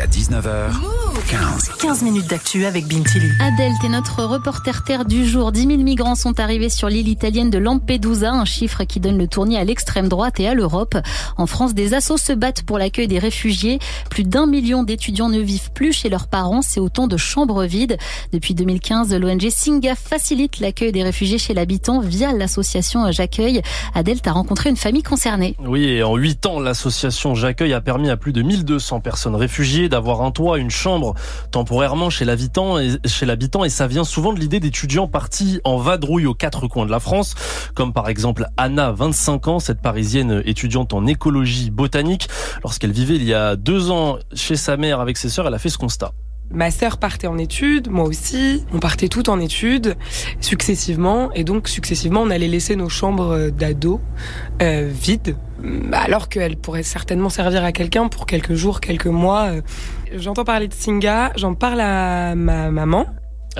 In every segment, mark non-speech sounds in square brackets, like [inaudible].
jusqu'à 19h. 15. 15 minutes d'actu avec Bintili. Adèle, t'es notre reporter terre du jour. 10 000 migrants sont arrivés sur l'île italienne de Lampedusa, un chiffre qui donne le tournis à l'extrême droite et à l'Europe. En France, des assos se battent pour l'accueil des réfugiés. Plus d'un million d'étudiants ne vivent plus chez leurs parents. C'est autant de chambres vides. Depuis 2015, l'ONG Singa facilite l'accueil des réfugiés chez l'habitant via l'association J'accueille. Adèle, t'as rencontré une famille concernée. Oui, et en 8 ans, l'association J'accueille a permis à plus de 1200 personnes réfugiées d'avoir un toit, une chambre temporairement chez l'habitant et ça vient souvent de l'idée d'étudiants partis en vadrouille aux quatre coins de la France, comme par exemple Anna, 25 ans, cette parisienne étudiante en écologie botanique. Lorsqu'elle vivait il y a deux ans chez sa mère avec ses sœurs, elle a fait ce constat. Ma sœur partait en études, moi aussi. On partait toutes en études, successivement. Et donc, successivement, on allait laisser nos chambres d'ado euh, vides. Alors qu'elles pourraient certainement servir à quelqu'un pour quelques jours, quelques mois. J'entends parler de Singa, j'en parle à ma maman.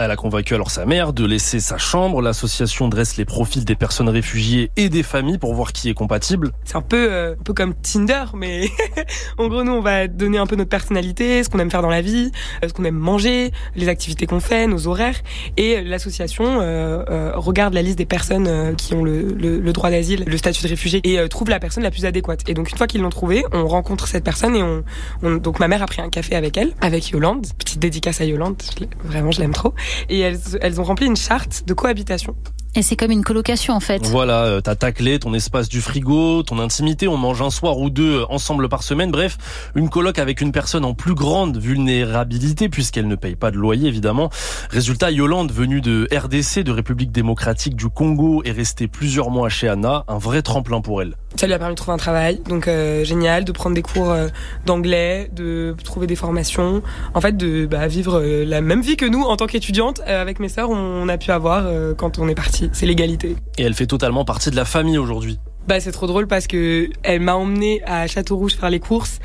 Elle a convaincu alors sa mère de laisser sa chambre. L'association dresse les profils des personnes réfugiées et des familles pour voir qui est compatible. C'est un peu, euh, un peu comme Tinder, mais [laughs] en gros, nous, on va donner un peu notre personnalité, ce qu'on aime faire dans la vie, euh, ce qu'on aime manger, les activités qu'on fait, nos horaires. Et l'association euh, euh regarde la liste des personnes qui ont le, le, le droit d'asile, le statut de réfugié, et trouve la personne la plus adéquate. Et donc, une fois qu'ils l'ont trouvée, on rencontre cette personne et on, on, donc ma mère a pris un café avec elle, avec Yolande. Petite dédicace à Yolande, vraiment, je l'aime trop et elles, elles ont rempli une charte de cohabitation. Et c'est comme une colocation en fait. Voilà, euh, t'as ta clé, ton espace du frigo, ton intimité, on mange un soir ou deux ensemble par semaine. Bref, une coloc avec une personne en plus grande vulnérabilité puisqu'elle ne paye pas de loyer évidemment. Résultat, Yolande, venue de RDC, de République démocratique du Congo, est restée plusieurs mois chez Anna, un vrai tremplin pour elle. Ça lui a permis de trouver un travail, donc euh, génial, de prendre des cours euh, d'anglais, de trouver des formations, en fait de bah, vivre euh, la même vie que nous en tant qu'étudiante avec mes sœurs on a pu avoir quand on est parti. C'est l'égalité. Et elle fait totalement partie de la famille aujourd'hui. Bah c'est trop drôle parce que elle m'a emmené à Château Rouge faire les courses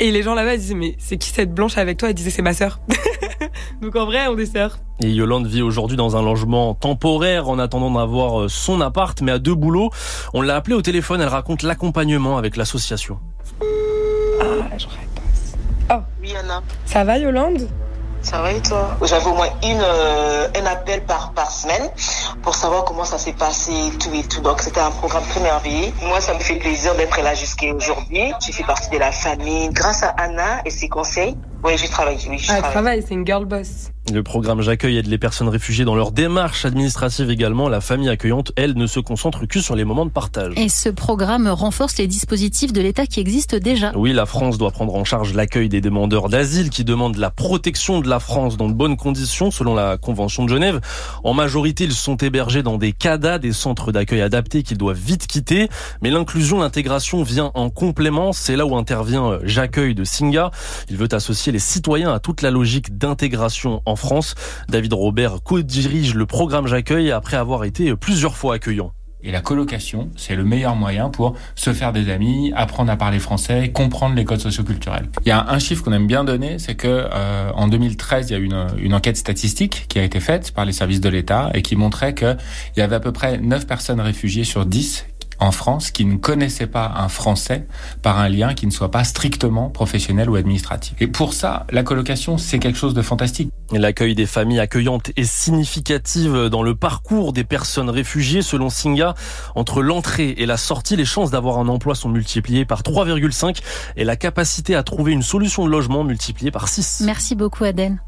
et les gens là-bas disaient mais c'est qui cette blanche avec toi? Elle disait c'est ma sœur. [laughs] [laughs] Donc en vrai on est sœurs. Et Yolande vit aujourd'hui dans un logement temporaire en attendant d'avoir son appart mais à deux boulots. On l'a appelée au téléphone, elle raconte l'accompagnement avec l'association. Ah, je repasse. Oh. Oui Anna. Ça va Yolande? Ça va et toi? J'avais au moins une, euh, un appel par, par semaine pour savoir comment ça s'est passé tout et tout. Donc c'était un programme très merveilleux. Moi, ça me fait plaisir d'être là jusqu'à aujourd'hui. Je fais partie de la famille. Grâce à Anna et ses conseils, oui, je travaille. Oui, ah, travaille, c'est une girl boss. Le programme J'accueille aide les personnes réfugiées dans leur démarche administrative également. La famille accueillante, elle, ne se concentre que sur les moments de partage. Et ce programme renforce les dispositifs de l'État qui existent déjà. Oui, la France doit prendre en charge l'accueil des demandeurs d'asile qui demandent la protection de la France dans de bonnes conditions selon la Convention de Genève. En majorité, ils sont hébergés dans des CADA, des centres d'accueil adaptés qu'ils doivent vite quitter. Mais l'inclusion, l'intégration vient en complément. C'est là où intervient J'accueille de Singa. Il veut associer les citoyens à toute la logique d'intégration en France. David Robert co-dirige le programme J'accueille après avoir été plusieurs fois accueillant. Et la colocation, c'est le meilleur moyen pour se faire des amis, apprendre à parler français, comprendre les codes socioculturels. Il y a un chiffre qu'on aime bien donner, c'est que euh, en 2013, il y a une, une enquête statistique qui a été faite par les services de l'État et qui montrait qu'il y avait à peu près 9 personnes réfugiées sur 10 en France qui ne connaissaient pas un français par un lien qui ne soit pas strictement professionnel ou administratif. Et pour ça, la colocation, c'est quelque chose de fantastique. L'accueil des familles accueillantes est significatif dans le parcours des personnes réfugiées. Selon Singa, entre l'entrée et la sortie, les chances d'avoir un emploi sont multipliées par 3,5 et la capacité à trouver une solution de logement multipliée par 6. Merci beaucoup Aden.